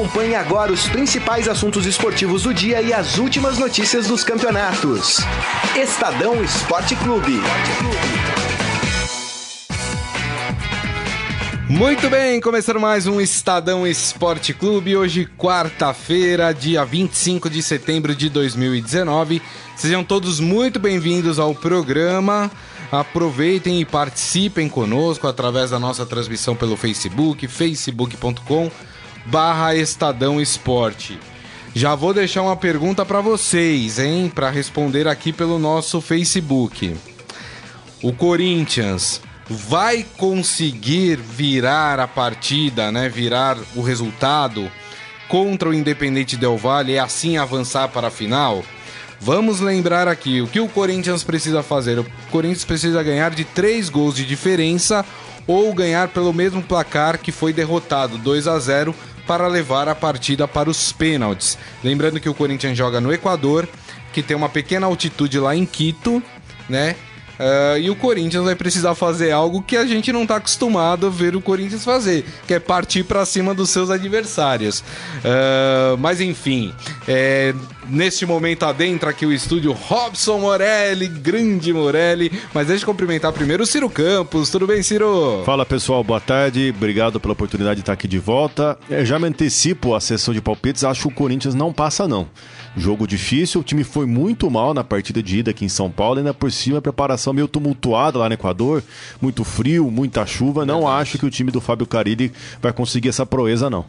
Acompanhe agora os principais assuntos esportivos do dia e as últimas notícias dos campeonatos. Estadão Esporte Clube. Muito bem, começando mais um Estadão Esporte Clube. Hoje, quarta-feira, dia 25 de setembro de 2019. Sejam todos muito bem-vindos ao programa. Aproveitem e participem conosco através da nossa transmissão pelo Facebook, facebook.com barra Estadão Esporte. Já vou deixar uma pergunta para vocês, hein, para responder aqui pelo nosso Facebook. O Corinthians vai conseguir virar a partida, né? Virar o resultado contra o Independente Del Valle e assim avançar para a final? Vamos lembrar aqui o que o Corinthians precisa fazer. O Corinthians precisa ganhar de três gols de diferença ou ganhar pelo mesmo placar que foi derrotado 2 a 0 para levar a partida para os pênaltis. Lembrando que o Corinthians joga no Equador, que tem uma pequena altitude lá em Quito, né? Uh, e o Corinthians vai precisar fazer algo que a gente não está acostumado a ver o Corinthians fazer, que é partir para cima dos seus adversários. Uh, mas enfim, é, neste momento adentra aqui o estúdio Robson Morelli, grande Morelli. Mas deixa eu cumprimentar primeiro o Ciro Campos. Tudo bem, Ciro? Fala pessoal, boa tarde. Obrigado pela oportunidade de estar aqui de volta. Eu já me antecipo a sessão de palpites, acho que o Corinthians não passa, não. Jogo difícil, o time foi muito mal na partida de ida aqui em São Paulo, ainda por cima a preparação meio tumultuada lá no Equador, muito frio, muita chuva. Não acho que o time do Fábio Carilli vai conseguir essa proeza, não.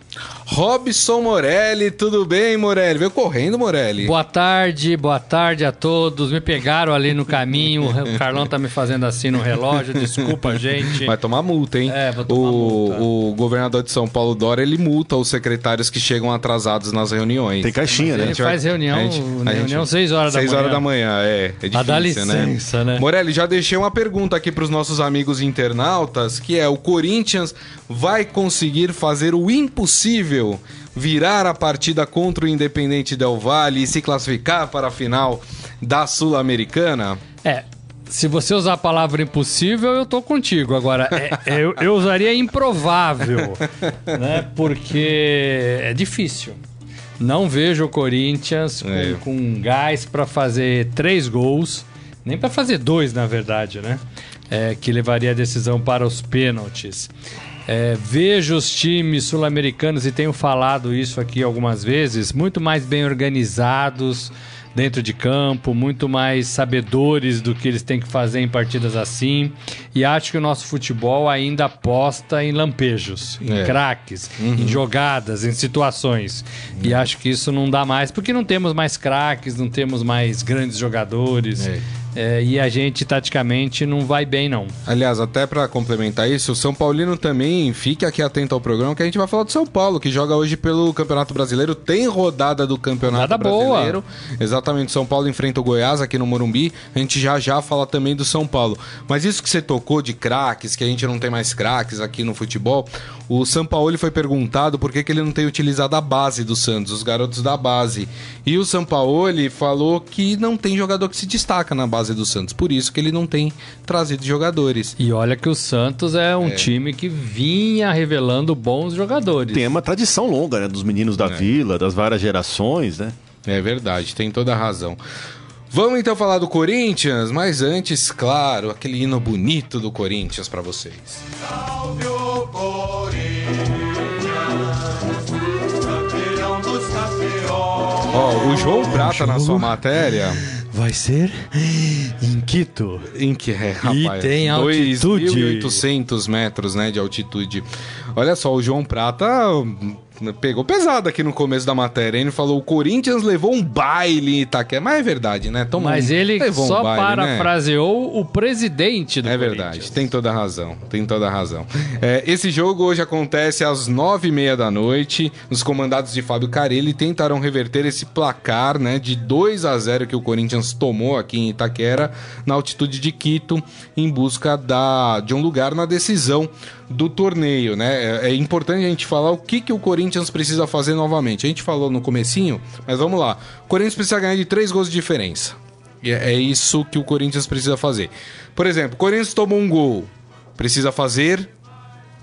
Robson Morelli, tudo bem, Morelli? Veio correndo, Morelli. Boa tarde, boa tarde a todos. Me pegaram ali no caminho, o Carlão tá me fazendo assim no relógio, desculpa, gente. Vai tomar multa, hein? É, vou tomar o, multa. O governador de São Paulo, Dória, ele multa os secretários que chegam atrasados nas reuniões. Tem caixinha, né? Ele faz reunião, a gente, a reunião 6 horas da manhã. 6 horas da manhã, é. É difícil, dá licença, né? né? Morelli, já deixei uma pergunta aqui para os nossos amigos internautas, que é o Corinthians vai conseguir fazer o impossível virar a partida contra o Independente Del Valle e se classificar para a final da Sul-Americana? É, se você usar a palavra impossível, eu tô contigo. Agora, é, eu, eu, usaria improvável, né? Porque é difícil. Não vejo o Corinthians com, é. com gás para fazer três gols, nem para fazer dois, na verdade, né? É, que levaria a decisão para os pênaltis. É, vejo os times sul-americanos, e tenho falado isso aqui algumas vezes, muito mais bem organizados dentro de campo, muito mais sabedores do que eles têm que fazer em partidas assim. E acho que o nosso futebol ainda aposta em lampejos, em é. craques, uhum. em jogadas, em situações. Uhum. E acho que isso não dá mais, porque não temos mais craques, não temos mais grandes jogadores. É. É, e a gente taticamente não vai bem, não. Aliás, até para complementar isso, o São Paulino também fique aqui atento ao programa que a gente vai falar do São Paulo, que joga hoje pelo Campeonato Brasileiro. Tem rodada do Campeonato rodada Brasileiro. Boa. Exatamente, São Paulo enfrenta o Goiás aqui no Morumbi. A gente já já fala também do São Paulo. Mas isso que você tocou de craques, que a gente não tem mais craques aqui no futebol, o São Paulo foi perguntado por que, que ele não tem utilizado a base do Santos, os garotos da base. E o São Paulo falou que não tem jogador que se destaca na base do Santos, por isso que ele não tem trazido jogadores. E olha que o Santos é um é. time que vinha revelando bons jogadores. Tem uma tradição longa, né, dos meninos da é. vila, das várias gerações, né? É verdade, tem toda a razão. Vamos então falar do Corinthians, mas antes, claro, aquele hino bonito do Corinthians para vocês. Salve o Corinthians, campeão dos campeões. Ó, oh, o João Prata na sua matéria vai ser em Quito. Em que é, rapaz. E tem altitude. 2.800 metros, né, de altitude. Olha só, o João Prata pegou pesado aqui no começo da matéria. Ele falou: o Corinthians levou um baile em Itaquera. Mas é verdade, né? Toma Mas ele só um baile, né? parafraseou né? o presidente do É verdade, tem toda a razão. Tem toda a razão. É, esse jogo hoje acontece às nove e meia da noite. Os comandados de Fábio Carelli tentaram reverter esse placar né, de 2 a 0 que o Corinthians tomou aqui em Itaquera, na altitude de Quito, em busca da, de um lugar na decisão do torneio, né? É, é, importante a gente falar o que, que o Corinthians precisa fazer novamente. A gente falou no comecinho, mas vamos lá. O Corinthians precisa ganhar de três gols de diferença. E é, é isso que o Corinthians precisa fazer. Por exemplo, o Corinthians tomou um gol. Precisa fazer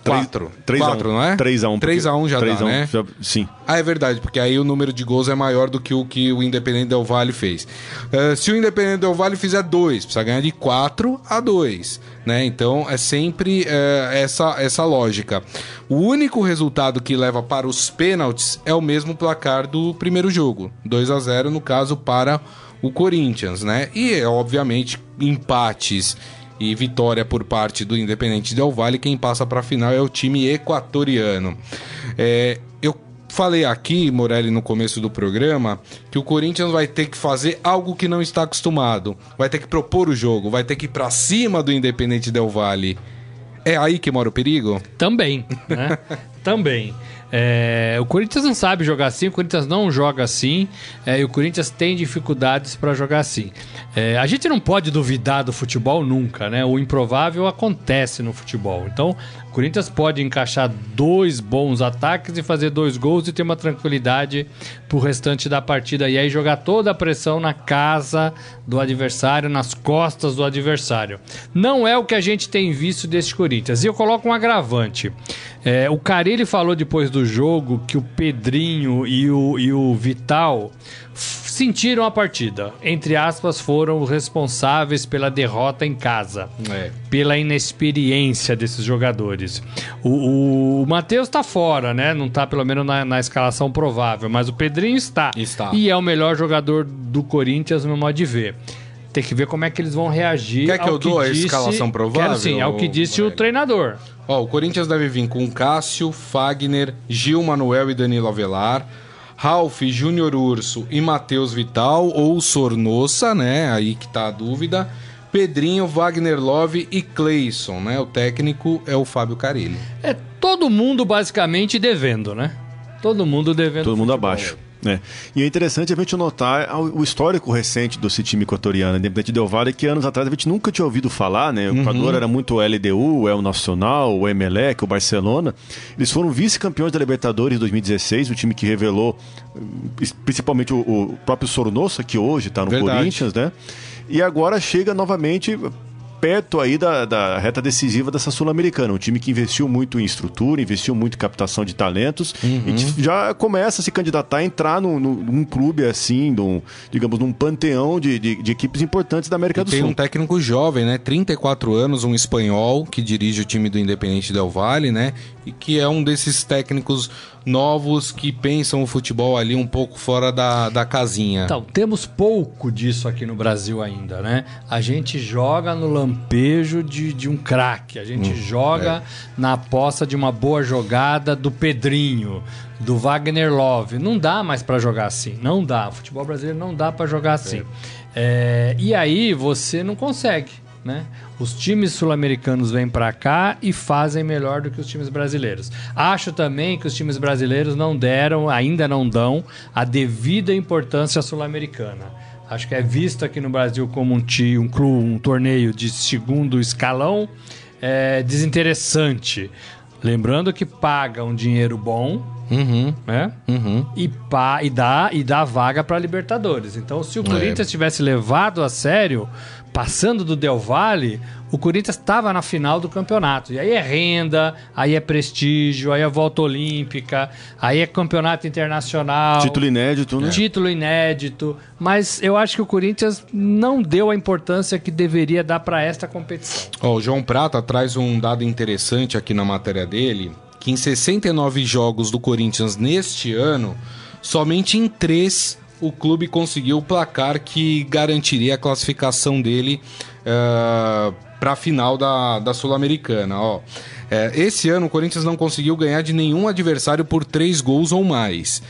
Quatro. 3 Quatro, não é? 3x1. 3x1 já dá, né? sim. Ah, é verdade, porque aí o número de gols é maior do que o que o Independente Del Valle fez. Uh, se o Independente Del Valle fizer dois, precisa ganhar de 4 a 2, né? Então é sempre uh, essa, essa lógica. O único resultado que leva para os pênaltis é o mesmo placar do primeiro jogo, 2 a 0 no caso para o Corinthians, né? E obviamente empates e vitória por parte do Independente Del Valle, quem passa para a final é o time equatoriano. É, eu falei aqui, Morelli, no começo do programa, que o Corinthians vai ter que fazer algo que não está acostumado. Vai ter que propor o jogo, vai ter que ir para cima do Independente Del Valle. É aí que mora o perigo? Também, né? Também. É, o Corinthians não sabe jogar assim, o Corinthians não joga assim, é, e o Corinthians tem dificuldades para jogar assim. É, a gente não pode duvidar do futebol nunca, né? O improvável acontece no futebol. Então, o Corinthians pode encaixar dois bons ataques e fazer dois gols e ter uma tranquilidade pro restante da partida. E aí jogar toda a pressão na casa do adversário, nas costas do adversário. Não é o que a gente tem visto deste Corinthians. E eu coloco um agravante. É, o Carilli falou depois do jogo que o Pedrinho e o, e o Vital sentiram a partida. Entre aspas, foram responsáveis pela derrota em casa. É. Pela inexperiência desses jogadores. O, o, o Matheus tá fora, né? Não tá pelo menos na, na, escalação provável, mas o Pedrinho está. Está. E é o melhor jogador do Corinthians no modo de ver. Tem que ver como é que eles vão reagir. Quer que eu dou disse... a escalação provável? Quero sim, é o que disse o treinador. Ó, o Corinthians deve vir com Cássio, Fagner, Gil Manuel e Danilo Avelar. Ralph, Júnior Urso e Matheus Vital, ou Sornossa, né? Aí que tá a dúvida. Pedrinho, Wagner Love e Cleison, né? O técnico é o Fábio Carilli. É todo mundo basicamente devendo, né? Todo mundo devendo. Todo mundo abaixo. É. E é interessante a gente notar o histórico recente desse time equatoriano, Independente Del Valle, que anos atrás a gente nunca tinha ouvido falar, né? O uhum. Equador era muito o LDU, o El Nacional, o Emelec, o Barcelona. Eles foram vice-campeões da Libertadores em 2016, o time que revelou principalmente o, o próprio Sornosa, que hoje está no Verdade. Corinthians, né? E agora chega novamente perto aí da, da reta decisiva dessa Sul-Americana. Um time que investiu muito em estrutura, investiu muito em captação de talentos uhum. e já começa a se candidatar a entrar num, num clube assim, num, digamos, num panteão de, de, de equipes importantes da América e do tem Sul. Tem um técnico jovem, né? 34 anos, um espanhol que dirige o time do Independente Del Valle, né? E que é um desses técnicos novos que pensam o futebol ali um pouco fora da, da casinha. Então, temos pouco disso aqui no Brasil ainda, né? A gente joga no lampejo de, de um craque, a gente hum, joga é. na aposta de uma boa jogada do Pedrinho, do Wagner Love. Não dá mais para jogar assim, não dá. O futebol brasileiro não dá para jogar assim. É. É, e aí você não consegue, né? Os times sul-americanos vêm para cá e fazem melhor do que os times brasileiros. Acho também que os times brasileiros não deram, ainda não dão, a devida importância sul-americana. Acho que é visto aqui no Brasil como um, um, um, um torneio de segundo escalão é, desinteressante. Lembrando que paga um dinheiro bom, uhum, né? Uhum. E, pá, e, dá, e dá vaga para Libertadores. Então, se o é. Corinthians tivesse levado a sério, passando do Del Valle, o Corinthians estava na final do campeonato. E aí é renda, aí é prestígio, aí é volta olímpica, aí é campeonato internacional. Título inédito, né? Título inédito. Mas eu acho que o Corinthians não deu a importância que deveria dar para esta competição. Oh, o João Prata traz um dado interessante aqui na matéria dele, que em 69 jogos do Corinthians neste ano, somente em três o clube conseguiu o placar que garantiria a classificação dele uh, para a final da, da Sul-Americana. Ó. É, esse ano o Corinthians não conseguiu ganhar de nenhum adversário por três gols ou mais.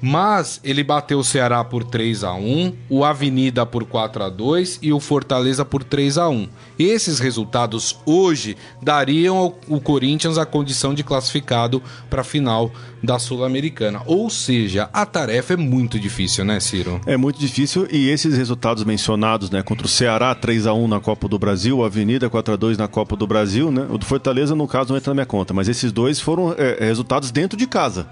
Mas ele bateu o Ceará por 3 a 1 o Avenida por 4 a 2 e o Fortaleza por 3 a 1 Esses resultados hoje dariam ao, Corinthians a condição de classificado para a final da Sul-Americana. Ou seja, a tarefa é muito difícil, né, Ciro? É muito difícil e esses resultados mencionados, né, contra o Ceará 3 a 1 na Copa do Brasil, o Avenida 4 a 2 na Copa do Brasil, né? O do Fortaleza no caso não entra na minha conta, mas esses dois foram é, resultados dentro de casa.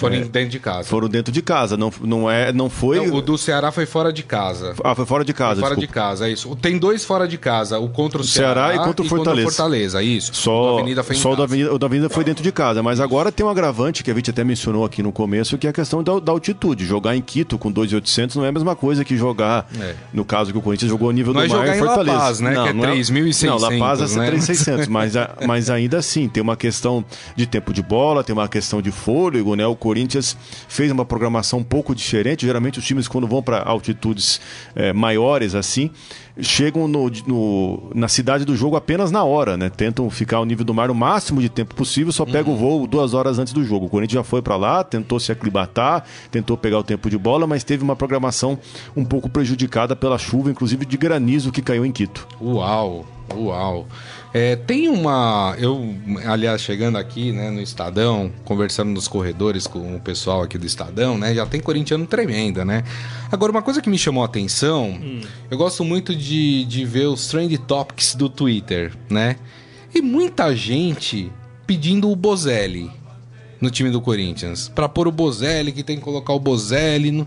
Foram É, dentro de casa. Foram dentro de casa, não, não, é, não foi. Não, o do Ceará foi fora de casa. Ah, foi fora de casa, fora de desculpa. casa, é isso. Tem dois fora de casa, o contra o Ceará Ceará, e contra o Fortaleza. Fortaleza, isso. O Só, da Avenida foi só o da. Avenida, o da Avenida foi dentro de casa, mas agora tem um agravante que a gente até mencionou aqui no começo, que é a questão da, da altitude. Jogar em Quito com 2.800 não é a mesma coisa que jogar, É. no caso que o Corinthians jogou a nível Não do é mar em em La Fortaleza. Paz, né, que é não 3.600, Não, La Paz é né? 3.600, mas, mas ainda assim, tem uma questão de tempo de bola, tem uma questão de fôlego, né? O Corinthians fez uma programação um pouco diferente. Geralmente os times, quando vão para altitudes eh, maiores assim, chegam no, no- na cidade do jogo apenas na hora, né? Tentam ficar ao nível do mar o máximo de tempo possível, só pega o voo duas horas antes do jogo. O Corinthians já foi para lá, tentou se aclimatar, tentou pegar o tempo de bola, mas teve uma programação um pouco prejudicada pela chuva, inclusive de granizo que caiu em Quito. Uau, uau. É, tem uma. Eu, aliás, chegando aqui né, no Estadão, conversando nos corredores com o pessoal aqui do Estadão, né? Já tem corintiano tremenda, né? Agora, uma coisa que me chamou a atenção, eu gosto muito de, de ver os trend topics do Twitter, né? E muita gente pedindo o Bozelli no time do Corinthians. Pra pôr o Bozelli, que tem que colocar o Bozelli, no-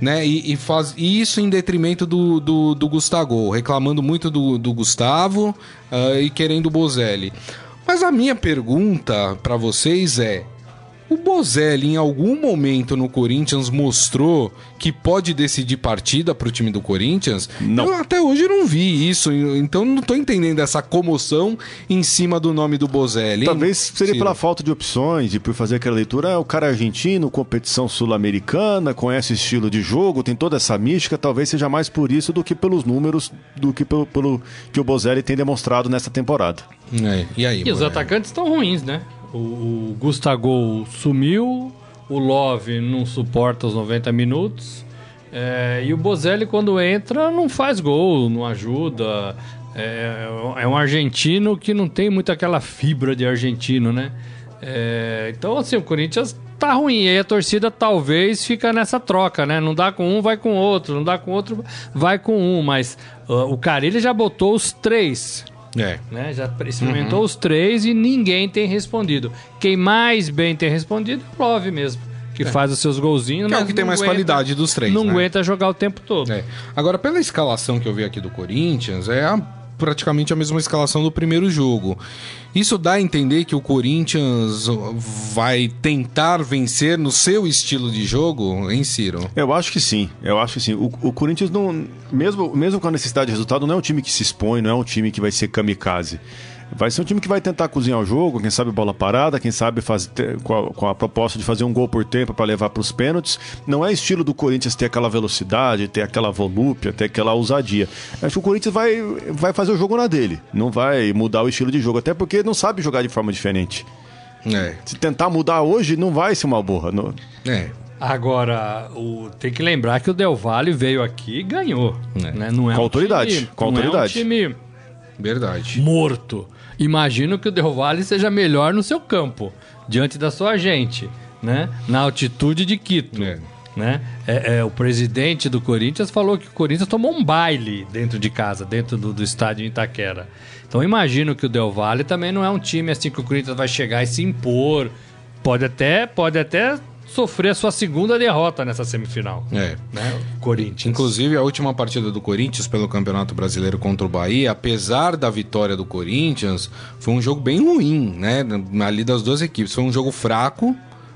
né? E, e faz e isso em detrimento do, do, do Gustavo, reclamando muito do, do Gustavo ah, e querendo o Bozelli. Mas a minha pergunta pra vocês é: o Bozelli em algum momento no Corinthians mostrou que pode decidir partida pro time do Corinthians? Não. Eu até hoje não vi isso, então não tô entendendo essa comoção em cima do nome do Bozelli. hein, Talvez seria Ciro? pela falta de opções e por fazer aquela leitura. É o cara argentino, competição sul-americana, conhece o estilo de jogo, tem toda essa mística. Talvez seja mais por isso do que pelos números, do que pelo, pelo que o Bozelli tem demonstrado nessa temporada. É, e aí? E os atacantes estão ruins, né? O, Gustavo sumiu, o Love não suporta os 90 minutos. é, e o Bozelli, quando entra, não faz gol, não ajuda. É, é um argentino que não tem muito aquela fibra de argentino, né? É, então, assim, o Corinthians tá ruim. E aí a torcida talvez fica nessa troca, né? Não dá com um, vai com outro. Não dá com outro, vai com um. Mas ah, o Carilli já botou os três É. né? Já experimentou os três e ninguém tem respondido. Quem mais bem tem respondido é o Love mesmo, que faz os seus golzinhos. Que é o que tem mais aguenta- qualidade dos três, Não né? aguenta jogar o tempo todo. É. Agora, pela escalação que eu vi aqui do Corinthians, é a- praticamente a mesma escalação do primeiro jogo. Isso dá a entender que o Corinthians vai tentar vencer no seu estilo de jogo, hein, Ciro? Eu acho que sim, eu acho que sim. O, o Corinthians não, mesmo, mesmo com a necessidade de resultado, não é um time que se expõe, não é um time que vai ser kamikaze. Vai ser um time que vai tentar cozinhar o jogo, quem sabe bola parada, quem sabe fazer, ter- com, a, com a proposta de fazer um gol por tempo para levar para os pênaltis. Não é estilo do Corinthians ter aquela velocidade, ter aquela volúpia, ter aquela ousadia. Acho que o Corinthians vai, vai fazer o jogo na dele, não vai mudar o estilo de jogo, até porque não sabe jogar de forma diferente. É. Se tentar mudar hoje, não vai ser uma borra. não- É. Agora, o- tem que lembrar que o Del Valle veio aqui e ganhou. É. Né? Não é Com um autoridade, time- com não autoridade. É um time Verdade. morto. Imagino que o Del Valle seja melhor no seu campo, diante da sua gente, né? Na altitude de Quito. É. Né? É, é, o presidente do Corinthians falou que o Corinthians tomou um baile dentro de casa, dentro do, do estádio em Itaquera. Então imagino que o Del Valle também não é um time assim que o Corinthians vai chegar e se impor. Pode até, pode até sofrer a sua segunda derrota nessa semifinal. É. Né? O Corinthians. Inclusive, a última partida do Corinthians pelo Campeonato Brasileiro contra o Bahia, apesar da vitória do Corinthians, foi um jogo bem ruim, né? Ali das duas equipes. Foi um jogo fraco,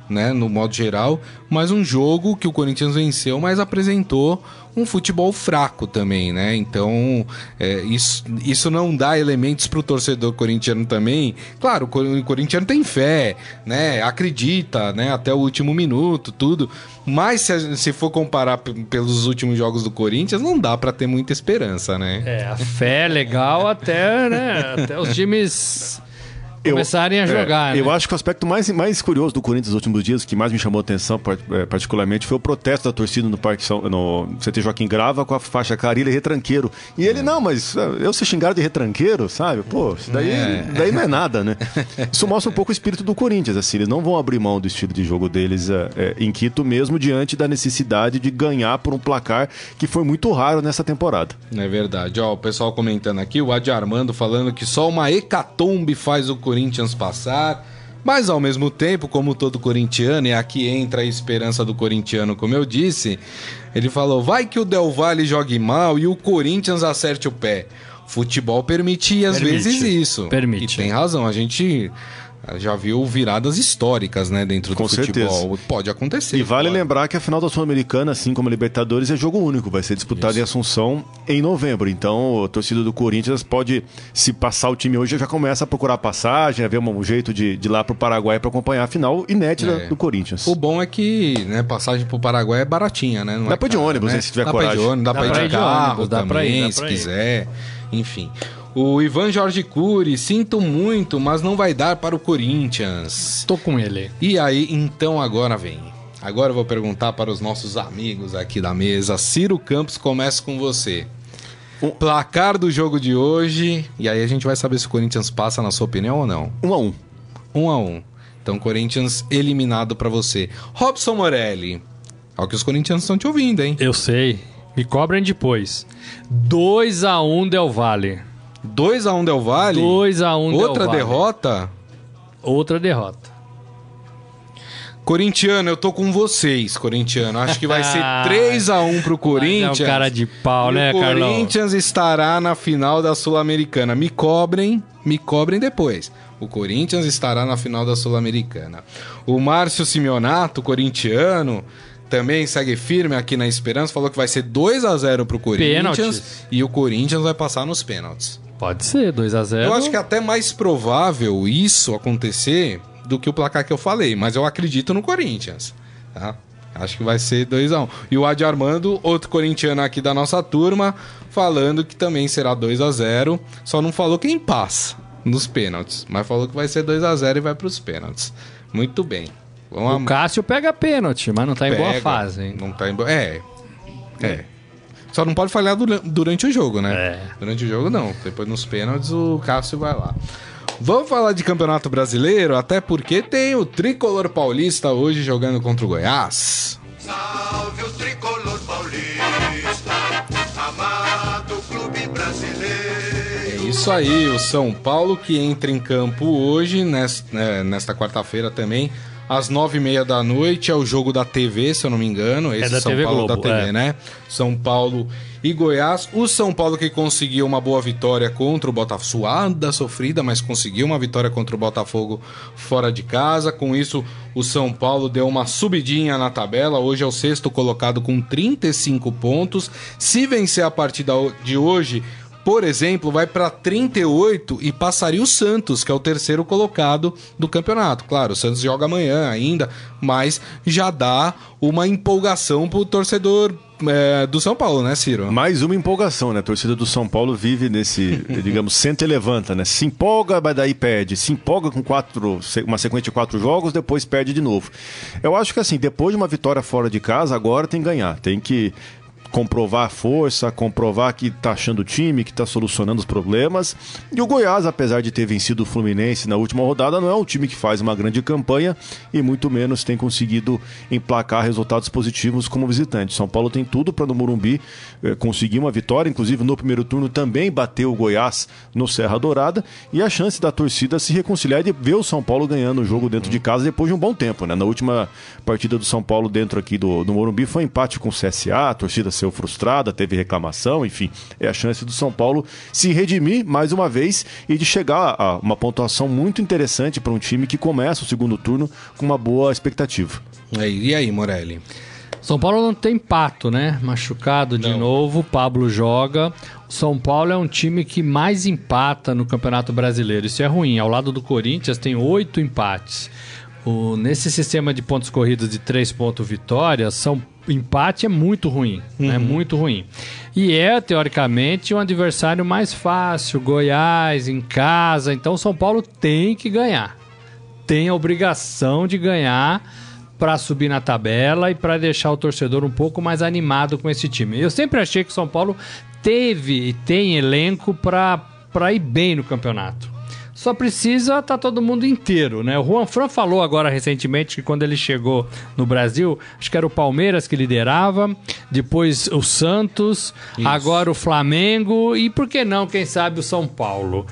né? No modo geral, mas um jogo que o Corinthians venceu, mas apresentou um futebol fraco também, né? Então, é, isso, isso não dá elementos pro torcedor corintiano também. Claro, o cor- o corintiano tem fé, né? Acredita, né? Até o último minuto, tudo. Mas se, se for comparar pelos últimos jogos do Corinthians, não dá pra ter muita esperança, né? É, a fé é legal até, né, até os times começarem a é, jogar. Eu né? acho que o aspecto mais, mais curioso do Corinthians nos últimos dias, que mais me chamou a atenção eh, particularmente, foi o protesto da torcida no Parque São, no CT Joaquim Grava com a faixa Carilha e retranqueiro. E ele, não, mas eu ser xingado de retranqueiro, sabe? Pô, isso daí, É. daí não é nada, né? Isso mostra um pouco o espírito do Corinthians, assim, eles não vão abrir mão do estilo de jogo deles em Quito, mesmo diante da necessidade de ganhar por um placar que foi muito raro nessa temporada. É verdade. Ó, o pessoal comentando aqui, o Adi Armando falando que só uma hecatombe faz o Corinthians passar. Mas ao mesmo tempo, como todo corintiano, e aqui entra a esperança do corintiano, como eu disse, ele falou: vai que o Del Valle jogue mal e o Corinthians acerte o pé. Futebol permite às Permite. vezes isso. Permite. E tem razão, a gente já viu viradas históricas, né, dentro do Com futebol. certeza. Pode acontecer. E vale pode. lembrar que a final da Sul-Americana, assim como a Libertadores, é jogo único. Vai ser disputado em Assunção em novembro. Então, a torcida do Corinthians pode, se passar o time hoje, já começa a procurar passagem, a ver um jeito de, de ir lá pro Paraguai para acompanhar a final inédita É. do Corinthians. O bom é que, né, passagem pro Paraguai é baratinha, né? Não Dá é pra ir de ônibus, né, se tiver dá Pra ir coragem. de ônibus, dá, pra ir de carro ônibus, dá pra ir, dá se pra ir. quiser. Enfim. O Ivan Jorge Cury, sinto muito, mas não vai dar para o Corinthians. Tô com ele. E aí, então agora vem. Agora eu vou perguntar para os nossos amigos aqui da mesa. Ciro Campos, começa com você. Um- Placar do jogo de hoje. E aí a gente vai saber se o Corinthians passa, na sua opinião, ou não. Um a um. Um a um. Então, Corinthians eliminado pra você. Robson Morelli. Olha que os corintianos estão te ouvindo, hein? Eu sei. Me cobrem depois. 2x1 Del Valle. 2 a 1 Del Valle. 2x1 Del Outra Valle. derrota. Outra derrota. Corintiano, eu tô com vocês, corintiano. Acho que vai ser 3 a 1 pro Corinthians. É um cara de pau, né, o Carlão? Corinthians estará na final da Sul-Americana. Me cobrem, me cobrem depois. O Corinthians estará na final da Sul-Americana. O Márcio Simeonato, corintiano, também segue firme aqui na esperança. Falou que vai ser 2 a 0 pro Corinthians. Pênaltis. E o Corinthians vai passar nos pênaltis. Pode ser, 2x0. Eu acho que é até mais provável isso acontecer do que o placar que eu falei, mas eu acredito no Corinthians, tá? Acho que vai ser 2x1. E o Adi Armando, outro corintiano aqui da nossa turma, falando que também será 2 a 0 só não falou quem passa nos pênaltis, mas falou que vai ser 2 a 0 e vai pros pênaltis. Muito bem. Vamos O Cássio pega pênalti, mas não tá em boa Pega. fase, hein? Não tá em boa. É. É. Só não pode falhar dura- durante o jogo, né? É. Durante o jogo, não. Depois nos pênaltis, o Cássio vai lá. Vamos falar de Campeonato Brasileiro, até porque tem o Tricolor Paulista hoje jogando contra o Goiás. Salve o tricolor paulista, amado clube brasileiro. É isso aí, o São Paulo que entra em campo hoje, nes- né, nesta quarta-feira também, às nove e meia da noite, é o jogo da TV, se eu não me engano. Esse da São TV Paulo Globo, da TV, é. né? São Paulo e Goiás. O São Paulo que conseguiu uma boa vitória contra o Botafogo, suada, sofrida, mas conseguiu uma vitória contra o Botafogo fora de casa. Com isso, o São Paulo deu uma subidinha na tabela. Hoje é o sexto colocado com 35 pontos. Se vencer a partida de hoje, por exemplo, vai para 38 e passaria o Santos, que é o terceiro colocado do campeonato. Claro, o Santos joga amanhã ainda, mas já dá uma empolgação pro torcedor é, do São Paulo, né, Ciro? Mais uma empolgação, né? A torcida do São Paulo vive nesse, digamos, senta e levanta, né? Se empolga, mas daí perde. Se empolga com quatro, uma sequência de quatro jogos, depois perde de novo. Eu acho que assim, depois de uma vitória fora de casa, agora tem que ganhar. Tem que comprovar a força, comprovar que tá achando o time, que tá solucionando os problemas. E o Goiás, apesar de ter vencido o Fluminense na última rodada, não é um time que faz uma grande campanha e muito menos tem conseguido emplacar resultados positivos como visitante. São Paulo tem tudo para no Morumbi eh, conseguir uma vitória, inclusive no primeiro turno também bateu o Goiás no Serra Dourada e a chance da torcida se reconciliar e de ver o São Paulo ganhando o jogo dentro de casa depois de um bom tempo, né? Na última partida do São Paulo dentro aqui do, do Morumbi foi empate com o CSA, a torcida saiu frustrada, teve reclamação, enfim, é a chance do São Paulo se redimir mais uma vez e de chegar a uma pontuação muito interessante para um time que começa o segundo turno com uma boa expectativa. E aí, Morelli? São Paulo não tem pato, né? Machucado de Não. novo, Pablo joga. O São Paulo é um time que mais empata no Campeonato Brasileiro. Isso é ruim. Ao lado do Corinthians tem oito empates. O- nesse sistema de pontos corridos de três pontos vitória, são, empate é muito ruim. É muito ruim. E é, teoricamente, um adversário mais fácil. Goiás, em casa. Então São Paulo tem que ganhar tem a obrigação de ganhar para subir na tabela e para deixar o torcedor um pouco mais animado com esse time. Eu sempre achei que o São Paulo teve e tem elenco para ir bem no campeonato. Só precisa estar todo mundo inteiro, né? O Juan Fran falou agora recentemente que quando ele chegou no Brasil, acho que era o Palmeiras que liderava, depois o Santos, agora o Flamengo e por que não, quem sabe o São Paulo.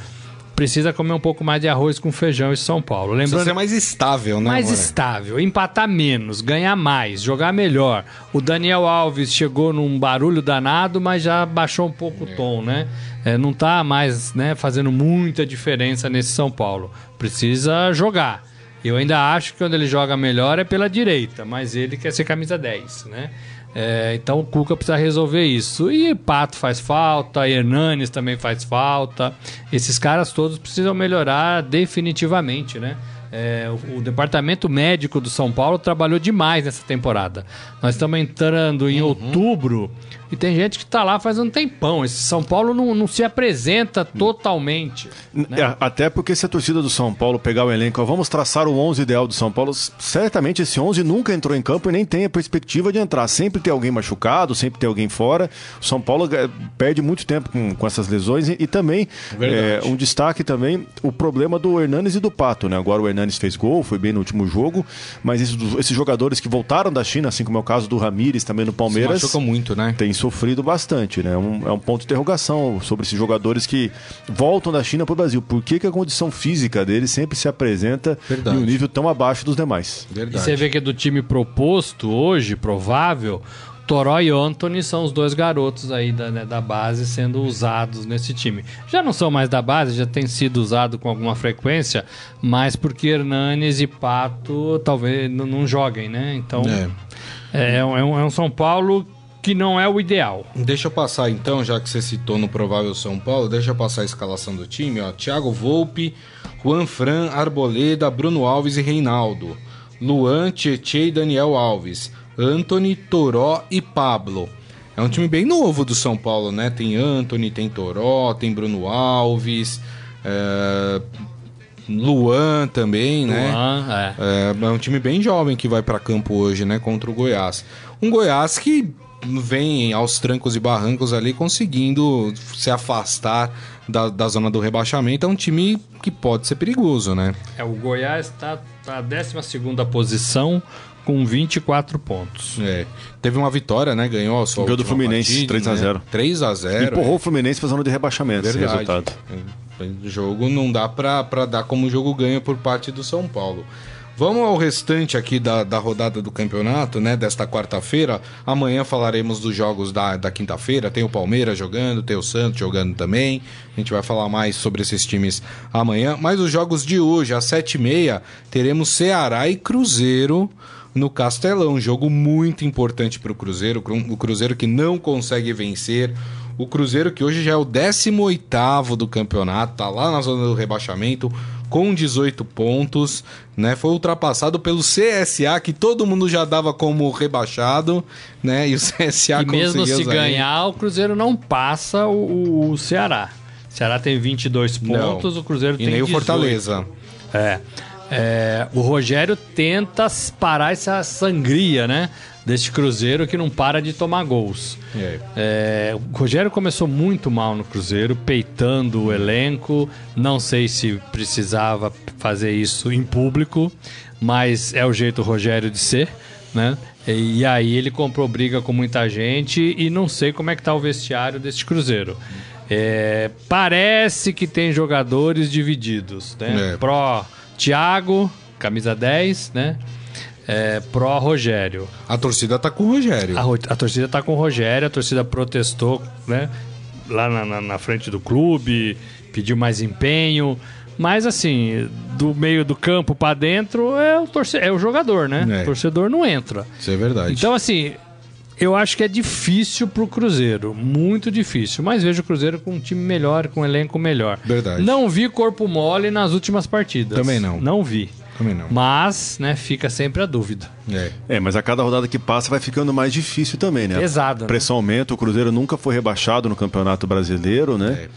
Precisa comer um pouco mais de arroz com feijão em São Paulo. Precisa Lembrando ser mais estável, né? mais estável, empatar menos, ganhar mais, jogar melhor. O Daniel Alves chegou num barulho danado, mas já baixou um pouco o tom, né? É, não tá mais né, fazendo muita diferença nesse São Paulo. Precisa jogar. Eu ainda acho que quando ele joga melhor é pela direita, mas ele quer ser camisa 10, né? É, então o Cuca precisa resolver isso. E Pato faz falta, Hernanes também faz falta. Esses caras todos precisam melhorar definitivamente, né? É, o, o departamento médico do São Paulo trabalhou demais nessa temporada. Nós estamos entrando em outubro e tem gente que está lá faz um tempão. Esse São Paulo não, não se apresenta totalmente. É, Até porque se a torcida do São Paulo pegar o elenco, vamos traçar o 11 ideal do São Paulo, certamente esse 11 nunca entrou em campo e nem tem a perspectiva de entrar. Sempre tem alguém machucado, sempre tem alguém fora. O São Paulo eh, perde muito tempo com, com essas lesões e, e também eh, um destaque também o problema do Hernanes e do Pato, né? Agora o Hernanes fez gol, foi bem no último jogo, mas esses, esses jogadores que voltaram da China, assim como é o caso do Ramires também no Se Palmeiras, machucam muito, né? tem sofrido bastante, né? Um- é um ponto de interrogação sobre esses jogadores que voltam da China para o Brasil. Por que, que a condição física deles sempre se apresenta Verdade. em um nível tão abaixo dos demais? E Verdade. você vê que é do time proposto hoje, provável, Toró e Anthony são os dois garotos aí da, né, da base sendo usados nesse time. Já não são mais da base, já tem sido usado com alguma frequência, mas porque Hernanes e Pato talvez n- não joguem, né? Então É. é, um, é um- é um São Paulo que não é o ideal. Deixa eu passar então, já que você citou no provável São Paulo, deixa eu passar a escalação do time, ó. Thiago Volpe, Juan Fran, Arboleda, Bruno Alves e Reinaldo. Luan, Tietê e Daniel Alves. Anthony, Toró e Pablo. É um time bem novo do São Paulo, né? Tem Anthony, tem Toró, tem Bruno Alves, é, Luan também, né? Luan, é. É, é um time bem jovem que vai para campo hoje, né? Contra o Goiás. Um Goiás que vem aos trancos e barrancos ali conseguindo se afastar da, da zona do rebaixamento. É um time que pode ser perigoso, né? É, o Goiás está na 12 posição com 24 pontos. É. Teve uma vitória, né? Ganhou a sua Ganhou do Fluminense, partida, 3 a 0. Né? 3 a 0 Empurrou o Fluminense para zona de rebaixamento esse Verdade. resultado. O jogo não dá pra, pra dar como jogo ganho por parte do São Paulo. Vamos ao restante aqui da, da rodada do campeonato, né? Desta quarta-feira. Amanhã falaremos dos jogos da, da quinta-feira. Tem o Palmeiras jogando, tem o Santos jogando também. A gente vai falar mais sobre esses times amanhã. Mas os jogos de hoje, às sete e meia, teremos Ceará e Cruzeiro no Castelão. Um jogo muito importante para o Cruzeiro. O Cruzeiro que não consegue vencer. O Cruzeiro que hoje já é o 18º do campeonato, tá lá na zona do rebaixamento com 18 pontos, né? Foi ultrapassado pelo CSA, que todo mundo já dava como rebaixado, né? E o CSA E mesmo se ganhar, o Cruzeiro não passa o, o Ceará. O Ceará tem 22 Não. pontos, o Cruzeiro E tem nem o 18. Fortaleza. É. É, o Rogério tenta parar essa sangria, né? Deste Cruzeiro que não para de tomar gols. É. O Rogério começou muito mal no Cruzeiro, peitando o elenco. Não sei se precisava fazer isso em público, mas é o jeito Rogério de ser, né? E, e aí ele comprou briga com muita gente e não sei como é que tá o vestiário deste Cruzeiro. É, parece que tem jogadores divididos, né? É. Pró Thiago, camisa 10, né? É, pró Rogério. A torcida tá com o Rogério. A, a torcida tá com o Rogério, a torcida protestou, né? Lá na, na- na frente do clube, pediu mais empenho. Mas assim, do meio do campo pra dentro é o, torce é o jogador, né? É. O torcedor não entra. Isso é verdade. Então, assim, eu acho que é difícil pro Cruzeiro. Muito difícil. Mas vejo o Cruzeiro com um time melhor, com um elenco melhor. Verdade. Não vi corpo mole nas últimas partidas. Também não. Não vi. Também não. Mas, né, fica sempre a dúvida. É. É, mas a cada rodada que passa vai ficando mais difícil também, né? Pesado, né? A pressão aumenta, o Cruzeiro nunca foi rebaixado no Campeonato Brasileiro, né? É,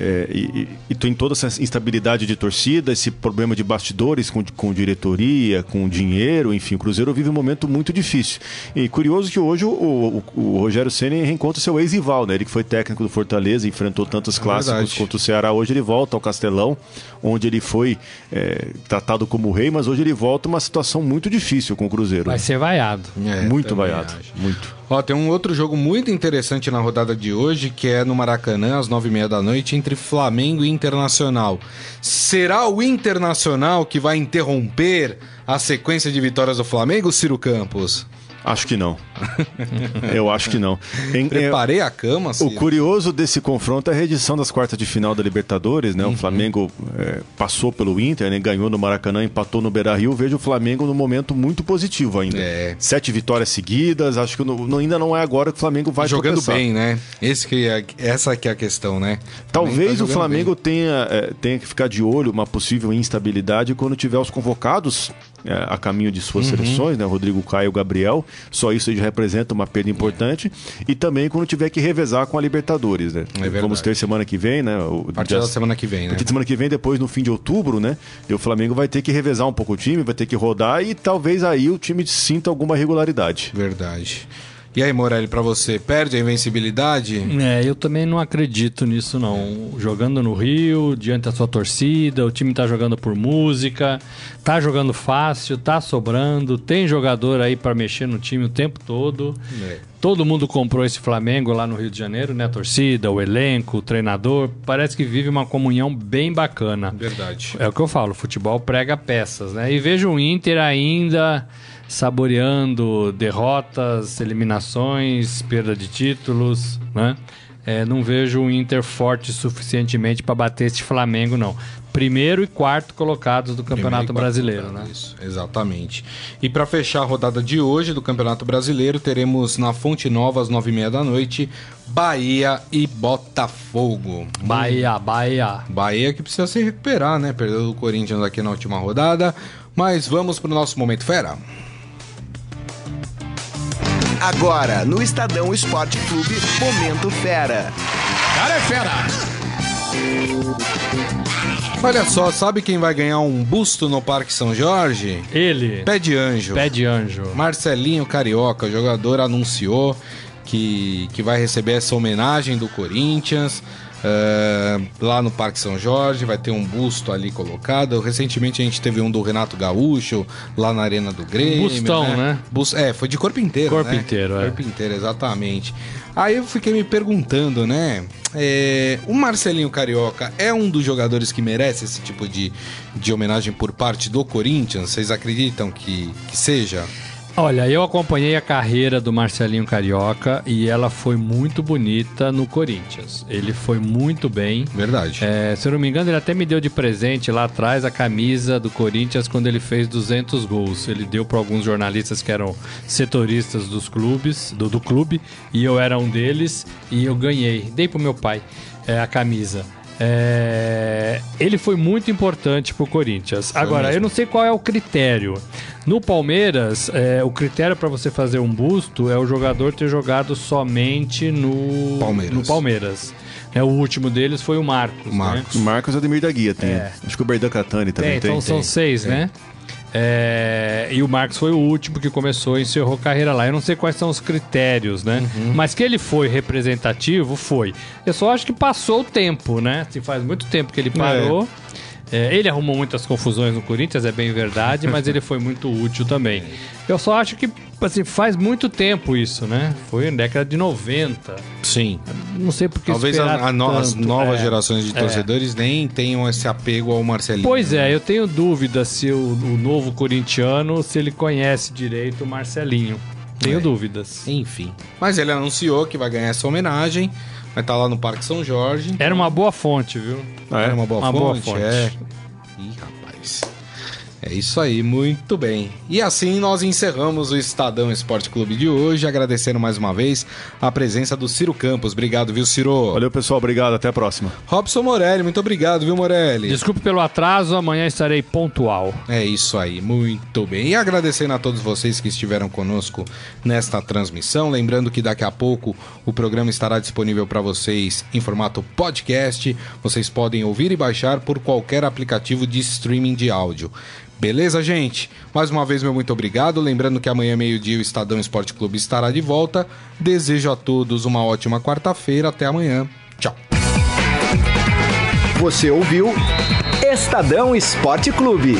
e, e- e tem toda essa instabilidade de torcida, esse problema de bastidores com, com diretoria, com dinheiro, enfim, o Cruzeiro vive um momento muito difícil. E curioso que hoje o, o- o Rogério Ceni reencontra seu ex-rival, né? Ele que foi técnico do Fortaleza, enfrentou tantos clássicos É verdade. contra o Ceará. Hoje ele volta ao Castelão, onde ele foi é, tratado como rei, mas hoje ele volta uma situação muito difícil com o Cruzeiro. Vai ser vaiado. É, muito vaiado, acho. muito. Ó, tem um outro jogo muito interessante na rodada de hoje, que é no Maracanã, às nove e meia da noite, entre Flamengo e Internacional. Será o Internacional que vai interromper a sequência de vitórias do Flamengo, Ciro Campos? Acho que não. Eu acho que não. Em- Preparei a cama, o Ciro. curioso desse confronto é a reedição das quartas de final da Libertadores, né? O Flamengo é, passou pelo Inter, né? ganhou no Maracanã, empatou no Beira-Rio. Vejo o Flamengo num momento muito positivo ainda. É. Sete vitórias seguidas. Acho que ainda não é agora que o Flamengo vai Jogando tropeçar. bem, né? Esse que é, essa que é a questão, né? Talvez Tá o Flamengo tenha, é, tenha que ficar de olho uma possível instabilidade quando tiver os convocados a caminho de Uhum. suas seleções, né? Rodrigo Caio e Gabriel. Só isso já representa uma perda importante. E também quando tiver que revezar com a Libertadores, né? É. Vamos ter semana que vem, né? O, A partir dia- da semana que vem, né? Porque semana que vem, depois, no fim de outubro, né? E o Flamengo vai ter que revezar um pouco o time, vai ter que rodar e talvez aí o time sinta alguma regularidade. Verdade. E aí, Morelli, pra você, perde a invencibilidade? É, eu também não acredito nisso, não. Jogando no Rio, diante da sua torcida, o time tá jogando por música, tá jogando fácil, tá sobrando, tem jogador aí pra mexer no time o tempo todo. É. Todo mundo comprou esse Flamengo lá no Rio de Janeiro, né? A torcida, o elenco, o treinador. Parece que vive uma comunhão bem bacana. Verdade. É o que eu falo, futebol prega peças, né? E vejo o Inter ainda saboreando derrotas, eliminações, perda de títulos, né? É, não vejo o Inter forte suficientemente para bater este Flamengo, não. Primeiro e quarto colocados do Campeonato Brasileiro, né? Isso, exatamente. E para fechar a rodada de hoje do Campeonato Brasileiro, teremos na Fonte Nova, às nove e meia da noite, Bahia e Botafogo. Bahia, Bahia. Bahia que precisa se recuperar, né? Perdeu do Corinthians aqui na última rodada. Mas vamos pro nosso Momento Fera. Agora, no Estadão Esporte Clube, Momento Fera. Cara é fera. Olha só, sabe quem vai ganhar um busto no Parque São Jorge? Ele, Pé de anjo. pé de anjo. Marcelinho Carioca, o jogador anunciou que, que vai receber essa homenagem do Corinthians eh, lá no Parque São Jorge. Vai ter um busto ali colocado. Recentemente a gente teve um do Renato Gaúcho lá na Arena do Grêmio. Bustão, né? Bus- é, foi de corpo inteiro. Corpo né? inteiro, é. Corpo inteiro, exatamente. Aí eu fiquei me perguntando, né? é, o Marcelinho Carioca é um dos jogadores que merece esse tipo de, de homenagem por parte do Corinthians? Vocês acreditam que, que seja? Olha, eu acompanhei a carreira do Marcelinho Carioca e ela foi muito bonita no Corinthians. Ele foi muito bem. Verdade. É, se eu não me engano, ele até me deu de presente lá atrás a camisa do Corinthians quando ele fez 200 gols. Ele deu para alguns jornalistas que eram setoristas dos clubes, do, do clube, e eu era um deles e eu ganhei. Dei pro meu pai é, a camisa. É, ele foi muito importante pro Corinthians. Agora, mesmo. eu não sei qual é o critério. No Palmeiras, é, o critério para você fazer um busto é o jogador ter jogado somente no Palmeiras. No Palmeiras. É, o último deles foi o Marcos. né? Marcos. Marcos Ademir da Guia tem. É. Acho que o Berdan Catani também Tem, tem. então são seis, né? É, e o Marcos foi o último que começou e encerrou carreira lá. Eu não sei quais são os critérios, né? Uhum. Mas que ele foi representativo, foi. Eu só acho que passou o tempo, né? Se faz muito tempo que ele parou. É, ele arrumou muitas confusões no Corinthians, é bem verdade, mas ele foi muito útil também. Eu só acho que assim, faz muito tempo isso, né? Foi na década de 90. Sim. Não sei porque Talvez a- a no- as novas É. gerações de torcedores nem tenham esse apego ao Marcelinho. Pois é, eu tenho dúvida se o, o novo corintiano, se ele conhece direito o Marcelinho. Tenho É. dúvidas. Enfim. Mas ele anunciou que vai ganhar essa homenagem. Vai estar lá no Parque São Jorge. Era uma boa fonte, viu? Ah, é? Era uma boa Uma fonte? boa fonte. É. Ih, rapaz. É isso aí, muito bem. E assim nós encerramos o Estadão Esporte Clube de hoje, agradecendo mais uma vez a presença do Ciro Campos. Obrigado, viu, Ciro? Valeu, pessoal. Obrigado. Até a próxima. Robson Morelli, muito obrigado, viu, Morelli? Desculpe pelo atraso, amanhã estarei pontual. É isso aí, muito bem. E agradecendo a todos vocês que estiveram conosco nesta transmissão. Lembrando que daqui a pouco o programa estará disponível para vocês em formato podcast. Vocês podem ouvir e baixar por qualquer aplicativo de streaming de áudio. Beleza, gente? Mais uma vez, meu muito obrigado. Lembrando que amanhã, meio-dia, o Estadão Esporte Clube estará de volta. Desejo a todos uma ótima quarta-feira. Até amanhã. Tchau. Você ouviu Estadão Esporte Clube.